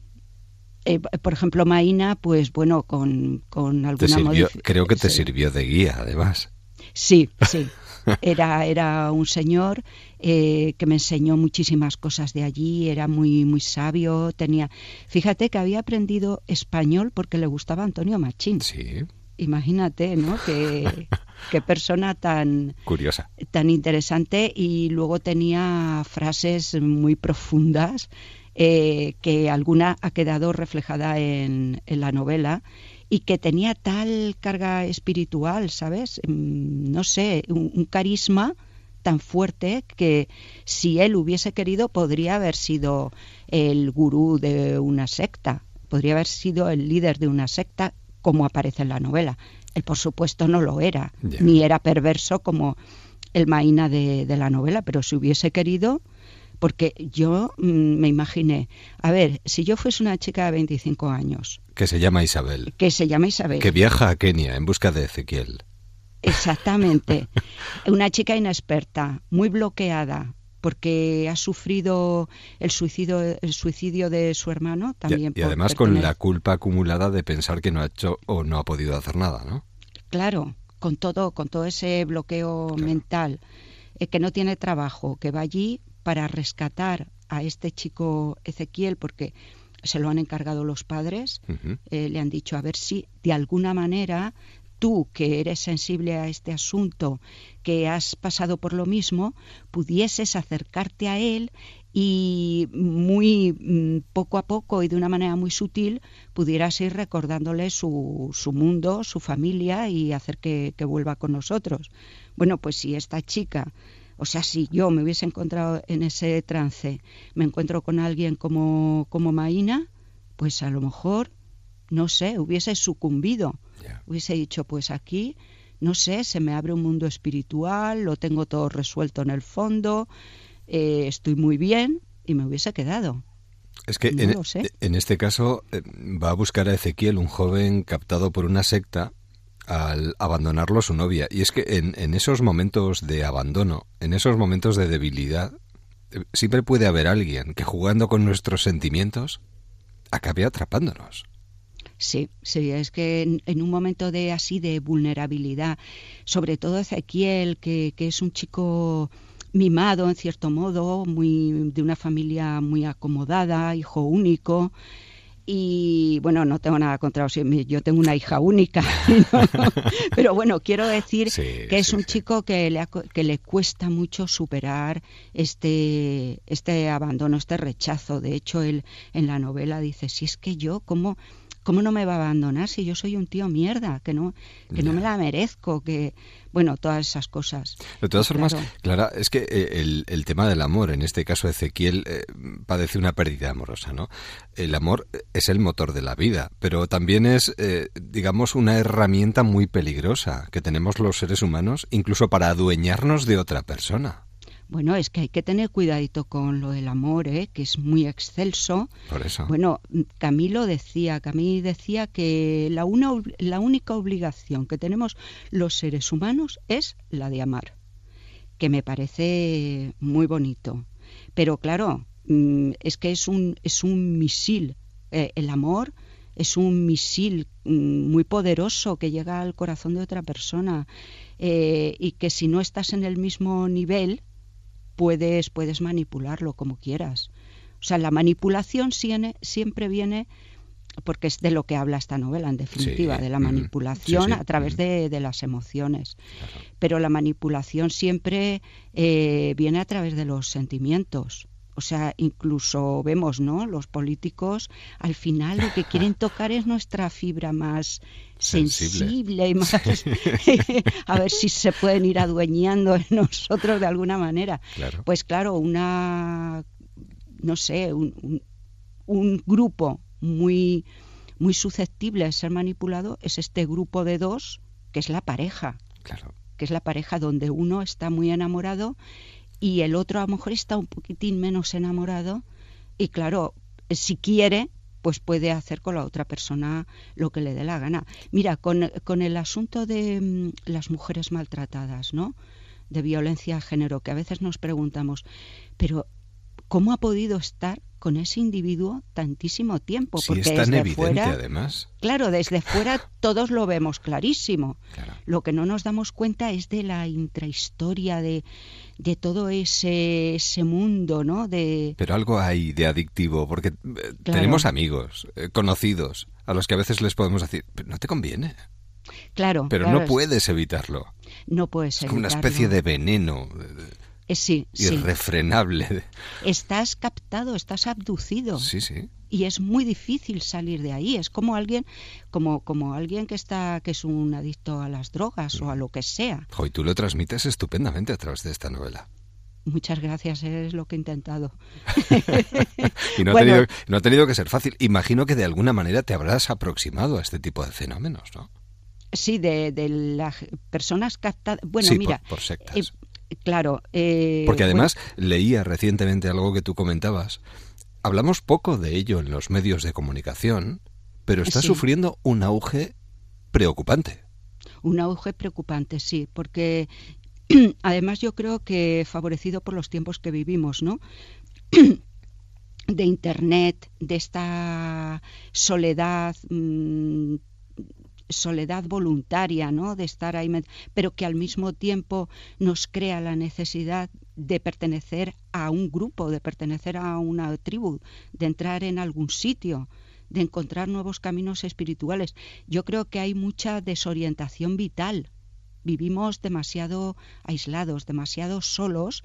eh, por ejemplo, Maína, pues bueno, con, con alguna modificación. Creo que te sirvió de guía, además. Sí, sí. Era, era un señor eh, que me enseñó muchísimas cosas de allí, era muy, muy sabio, tenía... Fíjate que había aprendido español porque le gustaba Antonio Machín. Sí. Imagínate, ¿no? Qué, qué persona tan curiosa, tan interesante y luego tenía frases muy profundas eh, que alguna ha quedado reflejada en, en, la novela y que tenía tal carga espiritual, ¿sabes? Mm, no sé, un, carisma tan fuerte que si él hubiese querido podría haber sido el gurú de una secta, podría haber sido el líder de una secta como aparece en la novela. Él, por supuesto, no lo era, ni era perverso como el Maína de, la novela, pero si hubiese querido, porque yo mm, me imaginé, a ver, si yo fuese una chica de 25 años. Que se llama Isabel. Que se llama Isabel. Que viaja a Kenia en busca de Ezequiel. Exactamente. una chica inexperta, muy bloqueada, porque ha sufrido el suicidio, el suicidio de su hermano también. Y, además con la culpa acumulada de pensar que no ha hecho o no ha podido hacer nada, ¿no? Claro, con todo, con todo ese bloqueo mental, eh, que no tiene trabajo, que va allí para rescatar a este chico Ezequiel, porque se lo han encargado los padres, eh, le han dicho a ver si de alguna manera tú, que eres sensible a este asunto, que has pasado por lo mismo, pudieses acercarte a él y muy mm, poco a poco y de una manera muy sutil pudieras ir recordándole su, su mundo, su familia y hacer que, que vuelva con nosotros. Bueno, pues si esta chica o sea, si yo me hubiese encontrado en ese trance, me encuentro con alguien como, como Maína, pues a lo mejor, no sé, hubiese sucumbido Hubiese dicho, pues aquí, no sé, se me abre un mundo espiritual, lo tengo todo resuelto en el fondo, eh, estoy muy bien y me hubiese quedado. Es que en, en, este caso eh, va a buscar a Ezequiel, un joven captado por una secta, al abandonarlo a su novia. Y es que en, en esos momentos de abandono, en esos momentos de debilidad, eh, siempre puede haber alguien que jugando con nuestros sentimientos acabe atrapándonos. Sí, sí, es que en, un momento de así de vulnerabilidad, sobre todo Ezequiel, que, que es un chico mimado en cierto modo, muy de una familia muy acomodada, hijo único, y bueno, no tengo nada contra yo tengo una hija única, pero bueno, quiero decir que es un chico que le, que le cuesta mucho superar este, este abandono, este rechazo. De hecho, él en la novela dice, si es que yo, ¿cómo, ¿cómo no me va a abandonar si yo soy un tío mierda, que no, que no me la merezco, que bueno, todas esas cosas. De todas formas, Clara, es que eh, el, tema del amor, en este caso Ezequiel eh, padece una pérdida amorosa, ¿no? El amor es el motor de la vida, pero también es, eh, digamos, una herramienta muy peligrosa que tenemos los seres humanos, incluso para adueñarnos de otra persona. Bueno, es que hay que tener cuidadito con lo del amor, ¿eh? que es muy excelso. Por eso. Bueno, Camilo decía, Camilo decía que la, una, la única obligación que tenemos los seres humanos es la de amar, que me parece muy bonito. Pero claro, mm, es que es un, es un misil. Eh, el amor es un misil mm, muy poderoso que llega al corazón de otra persona eh, y que si no estás en el mismo nivel, puedes, puedes manipularlo como quieras. O sea, la manipulación siempre viene porque es de lo que habla esta novela, en definitiva, de la manipulación a través de, las emociones. Pero la manipulación siempre eh, viene a través de los sentimientos. O sea, incluso vemos, ¿no? Los políticos al final lo que quieren tocar es nuestra fibra más sensible, y más a ver si se pueden ir adueñando en nosotros de alguna manera. Pues claro, una no sé, un, un, grupo muy muy susceptible de ser manipulado es este grupo de dos que es la pareja. Claro. Que es la pareja donde uno está muy enamorado y el otro a lo mejor está un poquitín menos enamorado y claro, si quiere, pues puede hacer con la otra persona lo que le dé la gana. Mira, con, con el asunto de mm, las mujeres maltratadas, ¿no? De violencia de género, que a veces nos preguntamos, pero ¿cómo ha podido estar con ese individuo tantísimo tiempo. porque es tan evidente, además. Claro, desde fuera todos lo vemos clarísimo. Lo que no nos damos cuenta es de la intrahistoria, de, de todo ese, ese mundo, ¿no? De... Pero algo hay de adictivo, porque eh, tenemos amigos, eh, conocidos, a los que a veces les podemos decir, no te conviene. Claro. Pero no puedes evitarlo. No puedes evitarlo. Es como una especie de veneno. Eh, sí, irrefrenable. Estás captado, estás abducido. Sí, sí. Y es muy difícil salir de ahí. Es como alguien, como, como alguien que está, que es un adicto a las drogas o a lo que sea. Y tú lo transmites estupendamente a través de esta novela. Muchas gracias, es lo que he intentado. y no, ha tenido, no ha tenido que ser fácil. Imagino que de alguna manera te habrás aproximado a este tipo de fenómenos, ¿no? Sí, de, de las personas captadas. Bueno, mira, por, sectas. Eh, Claro. Eh, Porque además leía recientemente algo que tú comentabas. Hablamos poco de ello en los medios de comunicación, pero está sufriendo un auge preocupante. Un auge preocupante, sí, porque además yo creo que favorecido por los tiempos que vivimos, ¿no? de internet, de esta soledad mm, soledad voluntaria, ¿no? De estar ahí, pero que al mismo tiempo nos crea la necesidad de pertenecer a un grupo, de pertenecer a una tribu, de entrar en algún sitio, de encontrar nuevos caminos espirituales. Yo creo que hay mucha desorientación vital. Vivimos demasiado aislados, demasiado solos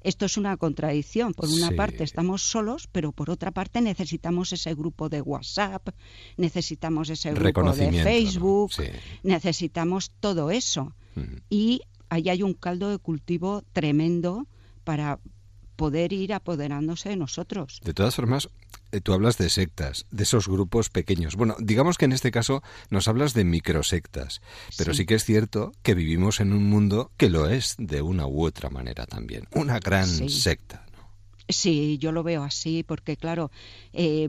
esto es una contradicción. Por una parte estamos solos, pero por otra parte necesitamos ese grupo de WhatsApp, necesitamos ese grupo de Facebook, necesitamos todo eso. Y ahí hay un caldo de cultivo tremendo para poder ir apoderándose de nosotros. De todas formas, tú hablas de sectas, de esos grupos pequeños. Bueno, digamos que en este caso nos hablas de microsectas, pero sí, que es cierto que vivimos en un mundo que lo es de una u otra manera también, una gran secta. Sí, yo lo veo así, porque claro, eh,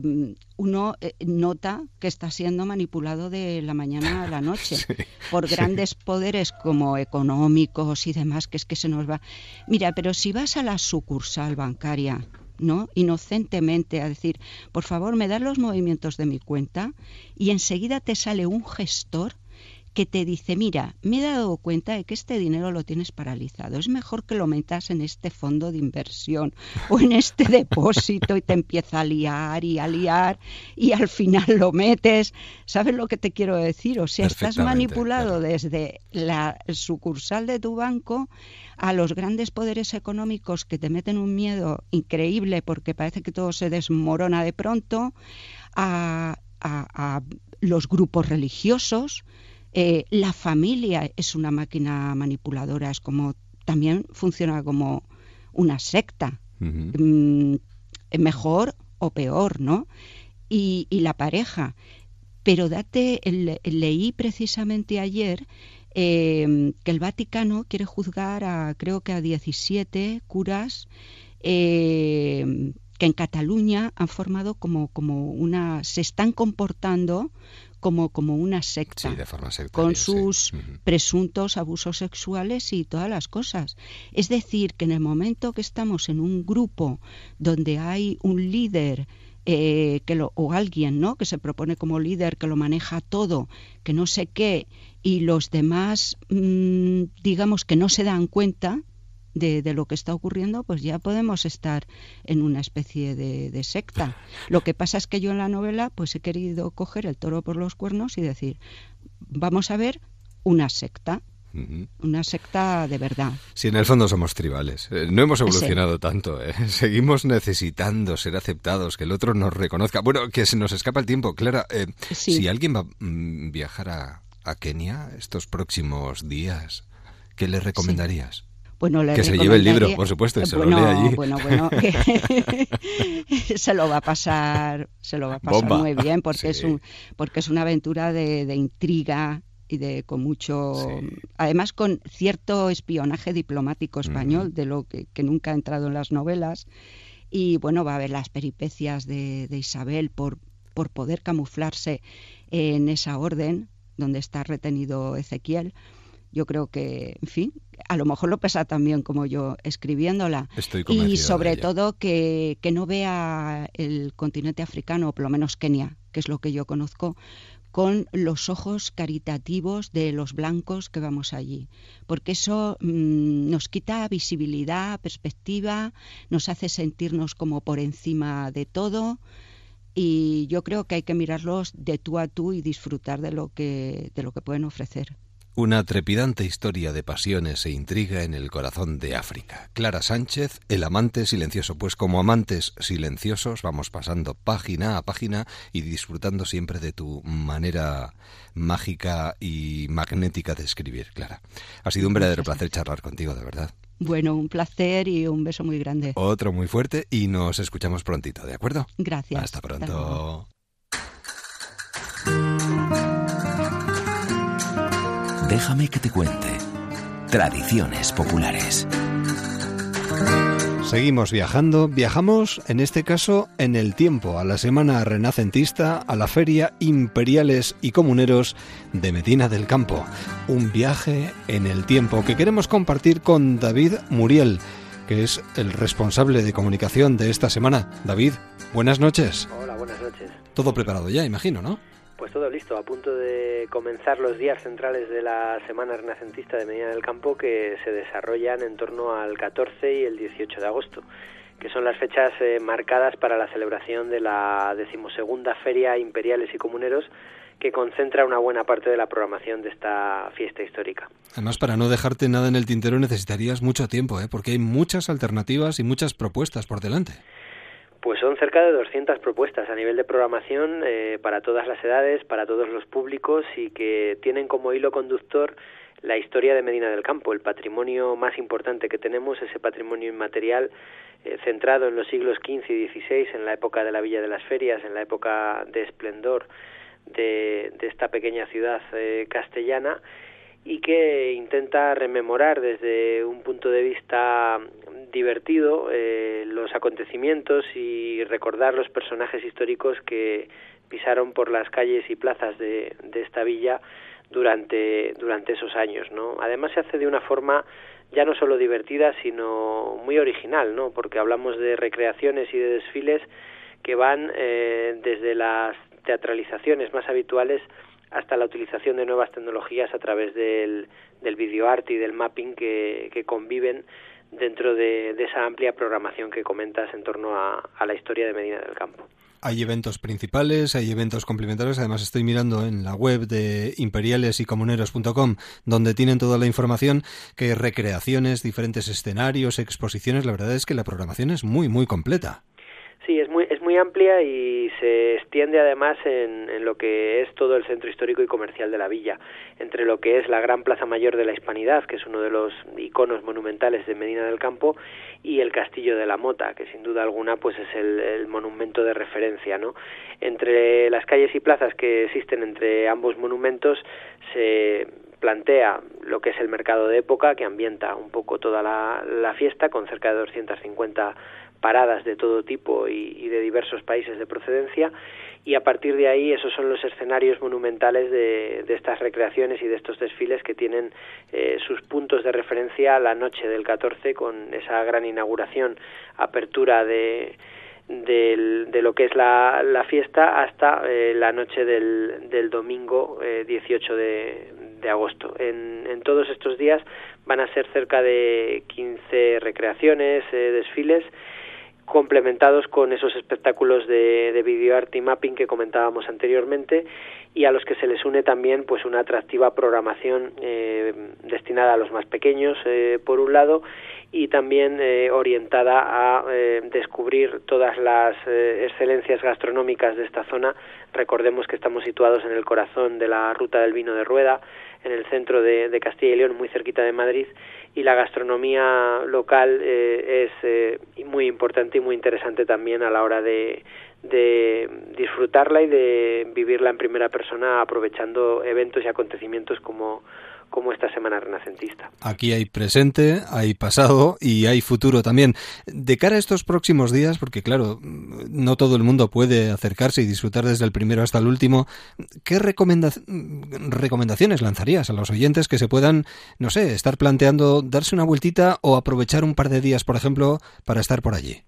uno eh, nota que está siendo manipulado de la mañana a la noche por grandes poderes como económicos y demás, que es que se nos va. Mira, pero si vas a la sucursal bancaria, ¿no? Inocentemente a decir, por favor, me das los movimientos de mi cuenta y enseguida te sale un gestor que te dice, mira, me he dado cuenta de que este dinero lo tienes paralizado, es mejor que lo metas en este fondo de inversión o en este depósito y te empieza a liar y a liar y al final lo metes. ¿Sabes lo que te quiero decir? O sea, estás manipulado desde la sucursal de tu banco a los grandes poderes económicos que te meten un miedo increíble porque parece que todo se desmorona de pronto, a, a los grupos religiosos, eh, la familia es una máquina manipuladora, es como también funciona como una secta, mm, mejor o peor, ¿no? Y, la pareja. Pero date, leí precisamente ayer em, que el Vaticano quiere juzgar a, creo que a 17 curas em, que en Cataluña han formado como, como una, se están comportando como, como una secta, con sus presuntos abusos sexuales y todas las cosas. Es decir, que en el momento que estamos en un grupo donde hay un líder eh, que lo, o alguien ¿no? que se propone como líder, que lo maneja todo, que no sé qué, y los demás, mm, digamos que no se dan cuenta, de, lo que está ocurriendo, pues ya podemos estar en una especie de, secta. Lo que pasa es que yo en la novela pues he querido coger el toro por los cuernos y decir, vamos a ver una secta. Una secta de verdad. Si en el fondo somos tribales. Eh, no hemos evolucionado tanto. ¿eh? Seguimos necesitando ser aceptados, que el otro nos reconozca. Bueno, que se nos escapa el tiempo. Clara, eh, si alguien va a mm, viajar a, Kenia estos próximos días, ¿qué le recomendarías? Bueno, que se lleve el libro, por supuesto, y se lo lea allí. Bueno, bueno, se lo va a pasar, se lo va a pasar muy bien, porque es un, porque es una aventura de, intriga y de con mucho, además con cierto espionaje diplomático español, de lo que, nunca ha entrado en las novelas. Y bueno, va a haber las peripecias de, de Isabel por, por poder camuflarse en esa orden donde está retenido Ezequiel yo creo que, en fin, a lo mejor lo pesa también como yo escribiéndola. y sobre todo que, que no vea el continente africano, o por lo menos Kenia, que es lo que yo conozco, con los ojos caritativos de los blancos que vamos allí, porque eso mm, nos quita visibilidad, perspectiva, nos hace sentirnos como por encima de todo y yo creo que hay que mirarlos de tú a tú y disfrutar de lo que de lo que pueden ofrecer. Una trepidante historia de pasiones e intriga en el corazón de África. Clara Sánchez, el amante silencioso. Pues como amantes silenciosos vamos pasando página a página y disfrutando siempre de tu manera mágica y magnética de escribir, Clara. Ha sido un verdadero placer charlar contigo, de verdad. Bueno, un placer y un beso muy grande. Otro muy fuerte y nos escuchamos prontito, ¿de acuerdo? Gracias. Hasta pronto. Déjame que te cuente. Tradiciones populares. Seguimos viajando, viajamos en este caso en el tiempo, a la semana renacentista, a la feria Imperiales y Comuneros de Medina del Campo. Un viaje en el tiempo que queremos compartir con David Muriel, que es el responsable de comunicación de esta semana. David, buenas noches. Hola, buenas noches. Todo preparado ya, imagino, ¿no? Pues todo listo, a punto de comenzar los días centrales de la Semana Renacentista de Medina del Campo que se desarrollan en torno al 14 y el 18 de agosto, que son las fechas eh, marcadas para la celebración de la decimosegunda Feria Imperiales y Comuneros que concentra una buena parte de la programación de esta fiesta histórica. Además, para no dejarte nada en el tintero necesitarías mucho tiempo, ¿eh? porque hay muchas alternativas y muchas propuestas por delante. Pues son cerca de 200 propuestas a nivel de programación eh, para todas las edades, para todos los públicos y que tienen como hilo conductor la historia de Medina del Campo, el patrimonio más importante que tenemos, ese patrimonio inmaterial eh, centrado en los siglos XV y XVI, en la época de la Villa de las Ferias, en la época de esplendor de, esta pequeña ciudad eh, castellana y que intenta rememorar desde un punto de vista divertido eh, los acontecimientos y recordar los personajes históricos que pisaron por las calles y plazas de, de esta villa durante, durante esos años, ¿no? Además se hace de una forma ya no solo divertida, sino muy original, ¿no? Porque hablamos de recreaciones y de desfiles que van eh, desde las teatralizaciones más habituales hasta la utilización de nuevas tecnologías a través del, del videoarte y del mapping que, que conviven dentro de, esa amplia programación que comentas en torno a, la historia de Medina del Campo. Hay eventos principales, hay eventos complementarios. Además, estoy mirando en la web de imperialesycomuneros.com, donde tienen toda la información, que recreaciones, diferentes escenarios, exposiciones. La verdad es que la programación es muy, muy completa. Sí, es muy, muy amplia y se extiende además en, lo que es todo el centro histórico y comercial de la villa, entre lo que es la gran Plaza Mayor de la Hispanidad, que es uno de los iconos monumentales de Medina del Campo, y el Castillo de la Mota, que sin duda alguna pues es el, el monumento de referencia, ¿no? Entre las calles y plazas que existen entre ambos monumentos se plantea lo que es el mercado de época, que ambienta un poco toda la, la fiesta, con cerca de 250 paradas de todo tipo y, de diversos países de procedencia y a partir de ahí esos son los escenarios monumentales de, estas recreaciones y de estos desfiles que tienen eh, sus puntos de referencia la noche del 14 con esa gran inauguración, apertura de, de lo que es la, la fiesta hasta eh, la noche del, del domingo 18 eh, de, de agosto. En, en, todos estos días van a ser cerca de 15 recreaciones, desfiles complementados con esos espectáculos de, de video art y mapping que comentábamos anteriormente y a los que se les une también pues una atractiva programación eh, destinada a los más pequeños eh, por un lado y también eh, orientada a descubrir todas las excelencias gastronómicas de esta zona. Recordemos que estamos situados en el corazón de la ruta del vino de rueda en el centro de, Castilla y León muy cerquita de Madrid y la gastronomía local eh, es eh, muy importante y muy interesante también a la hora de, de disfrutarla y de vivirla en primera persona aprovechando eventos y acontecimientos como como esta Semana Renacentista. Aquí hay presente, hay pasado y hay futuro también. De cara a estos próximos días, porque claro, no todo el mundo puede acercarse y disfrutar desde el primero hasta el último, ¿qué recomendaciones lanzarías a los oyentes que se puedan, no sé, estar planteando darse una vueltita o aprovechar un par de días, por ejemplo, para estar por allí?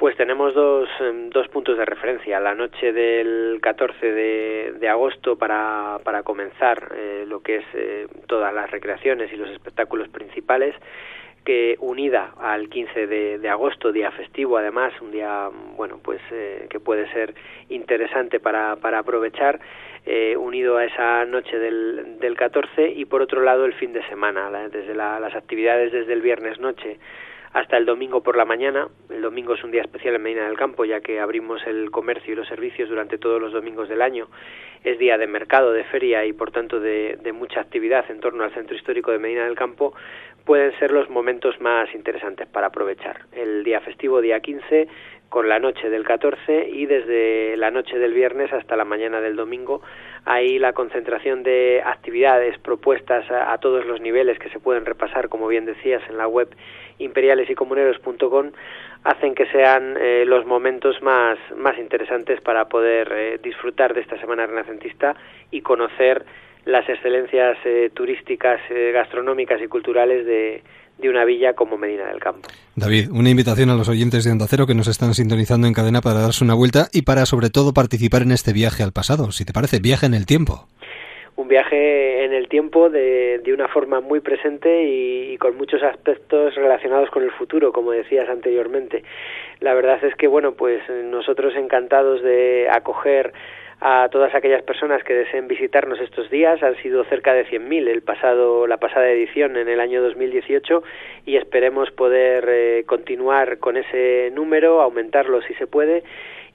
Pues tenemos dos, em, dos puntos de referencia. La noche del 14 de, agosto para, para comenzar eh, lo que es eh, todas las recreaciones y los espectáculos principales que unida al 15 de, de, agosto, día festivo además, un día bueno pues eh, que puede ser interesante para, para aprovechar, eh, unido a esa noche del, del 14 y por otro lado el fin de semana, desde la, las actividades desde el viernes noche hasta el domingo por la mañana. El domingo es un día especial en Medina del Campo, ya que abrimos el comercio y los servicios durante todos los domingos del año. Es día de mercado, de feria y por tanto de, mucha actividad en torno al centro histórico de Medina del Campo. Pueden ser los momentos más interesantes para aprovechar. El día festivo, día 15, con la noche del 14 y desde la noche del viernes hasta la mañana del domingo. Hay la concentración de actividades propuestas a, a, todos los niveles que se pueden repasar, como bien decías, en la web imperiales y comuneros.com hacen que sean eh, los momentos más, más interesantes para poder eh, disfrutar de esta semana renacentista y conocer las excelencias eh, turísticas, gastronómicas y culturales de, de una villa como Medina del Campo. David, una invitación a los oyentes de Onda Cero que nos están sintonizando en cadena para darse una vuelta y para sobre todo participar en este viaje al pasado, si te parece, viaje en el tiempo un viaje en el tiempo de, de una forma muy presente y, con muchos aspectos relacionados con el futuro, como decías anteriormente. La verdad es que, bueno, pues nosotros encantados de acoger a todas aquellas personas que deseen visitarnos estos días. Han sido cerca de 100.000 el pasado, la pasada edición en el año 2018 y esperemos poder eh, continuar con ese número, aumentarlo si se puede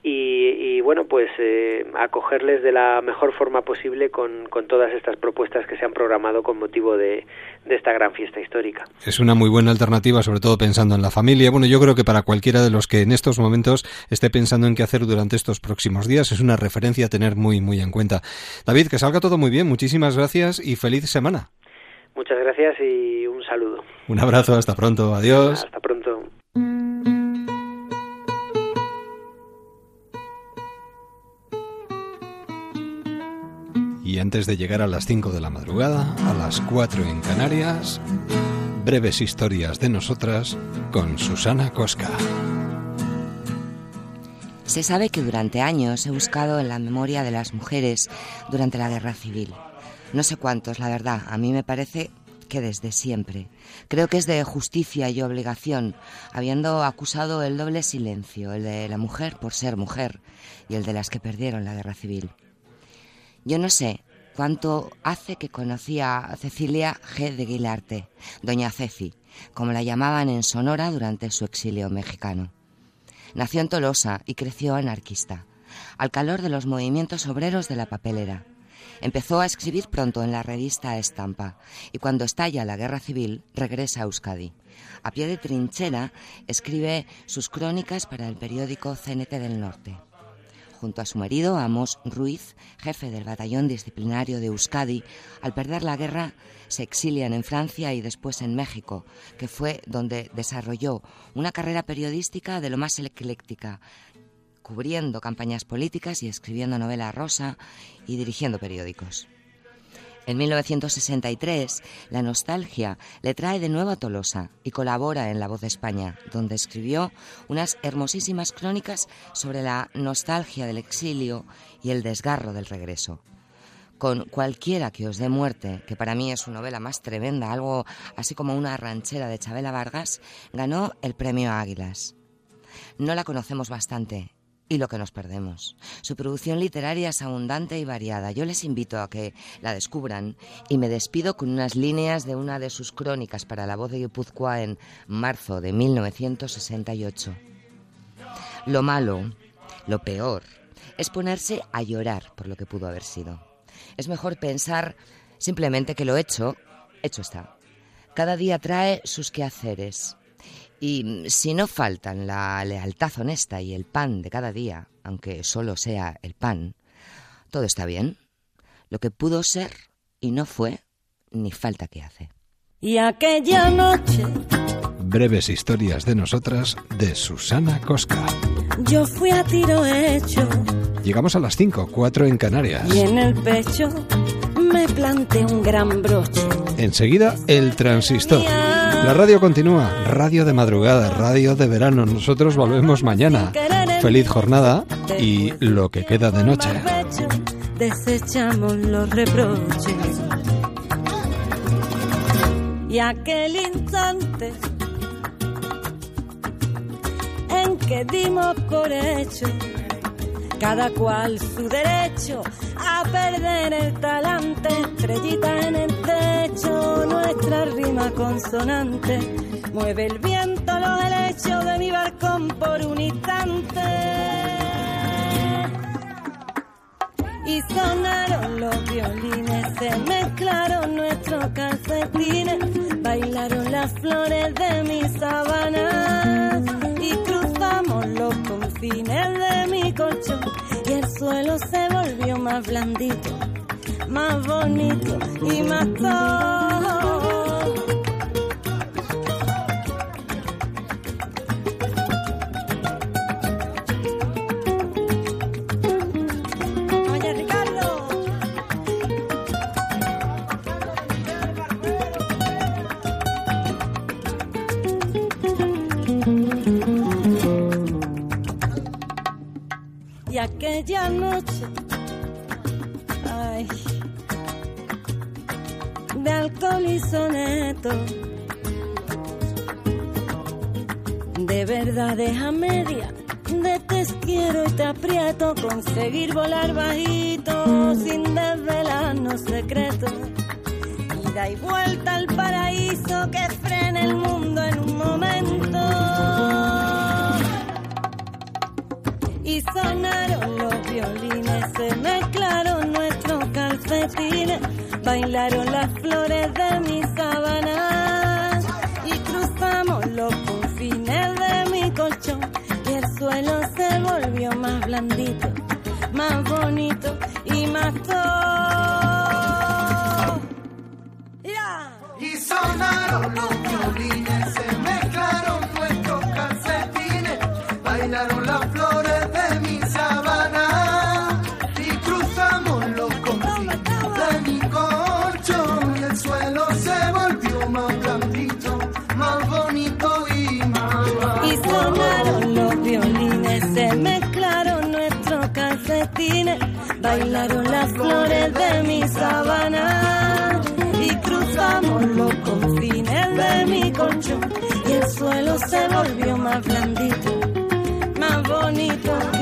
y, bueno, pues eh, acogerles de la mejor forma posible con, con, todas estas propuestas que se han programado con motivo de, de, esta gran fiesta histórica. Es una muy buena alternativa, sobre todo pensando en la familia. Bueno, yo creo que para cualquiera de los que en estos momentos esté pensando en qué hacer durante estos próximos días, es una referencia a tener muy, muy en cuenta. David, que salga todo muy bien. Muchísimas gracias y feliz semana. Muchas gracias y un saludo. Un abrazo, hasta pronto. Adiós. Hasta pronto. Y antes de llegar a las 5 de la madrugada, a las 4 en Canarias, breves historias de nosotras con Susana Cosca. Se sabe que durante años he buscado en la memoria de las mujeres durante la guerra civil. No sé cuántos, la verdad, a mí me parece que desde siempre. Creo que es de justicia y obligación, habiendo acusado el doble silencio, el de la mujer por ser mujer y el de las que perdieron la guerra civil. Yo no sé cuánto hace que conocí a Cecilia G. de Guilarte, doña Ceci, como la llamaban en Sonora durante su exilio mexicano. Nació en Tolosa y creció anarquista, al calor de los movimientos obreros de la papelera. Empezó a escribir pronto en la revista Estampa y cuando estalla la guerra civil regresa a Euskadi. A pie de trinchera escribe sus crónicas para el periódico CNT del Norte junto a su marido, Amos Ruiz, jefe del batallón disciplinario de Euskadi, al perder la guerra se exilian en Francia y después en México, que fue donde desarrolló una carrera periodística de lo más ecléctica, cubriendo campañas políticas y escribiendo novela rosa y dirigiendo periódicos. En 1963, la nostalgia le trae de nuevo a Tolosa y colabora en La Voz de España, donde escribió unas hermosísimas crónicas sobre la nostalgia del exilio y el desgarro del regreso. Con Cualquiera que os dé muerte, que para mí es su novela más tremenda, algo así como una ranchera de Chabela Vargas, ganó el premio Águilas. No la conocemos bastante y lo que nos perdemos. Su producción literaria es abundante y variada. Yo les invito a que la descubran y me despido con unas líneas de una de sus crónicas para la voz de Guipúzcoa en marzo de 1968. Lo malo, lo peor, es ponerse a llorar por lo que pudo haber sido. Es mejor pensar simplemente que lo hecho, hecho está. Cada día trae sus quehaceres y si no faltan la lealtad honesta y el pan de cada día, aunque solo sea el pan, todo está bien. Lo que pudo ser y no fue, ni falta que hace. Y aquella noche. Breves historias de nosotras de Susana Cosca. Yo fui a tiro hecho. Llegamos a las 5, 4 en Canarias. Y en el pecho me planté un gran broche. Enseguida, el transistor. La radio continúa, radio de madrugada, radio de verano. Nosotros volvemos mañana. Feliz jornada y lo que queda de noche. Desechamos los reproches. Y aquel instante en que dimos por hecho cada cual su derecho a perder el talante, estrellita en el techo, nuestra rima consonante, mueve el viento los helechos de mi barcón por un instante. Y sonaron los violines, se mezclaron nuestros calcetines, bailaron las flores de mi sabana. Y cruzamos los confines de mi colchón el suelo se volvió más blandito, más bonito y más todo. Aquella noche. Ay, de alcohol y soneto. De verdades a media, de te quiero y te aprieto, conseguir volar bajito sin desvelarnos secretos. Ida y vuelta al paraíso que frena el mundo en un momento. Sonaron los violines, se mezclaron nuestros calcetines, bailaron las flores de mi sábana y cruzamos los confines de mi colchón y el suelo se volvió más blandito, más bonito y más todo. Y sonaron los violines, se mezclaron nuestros bailaron las flores de mi sabana y cruzamos los confines de mi colchón y el suelo se volvió más blandito, más bonito.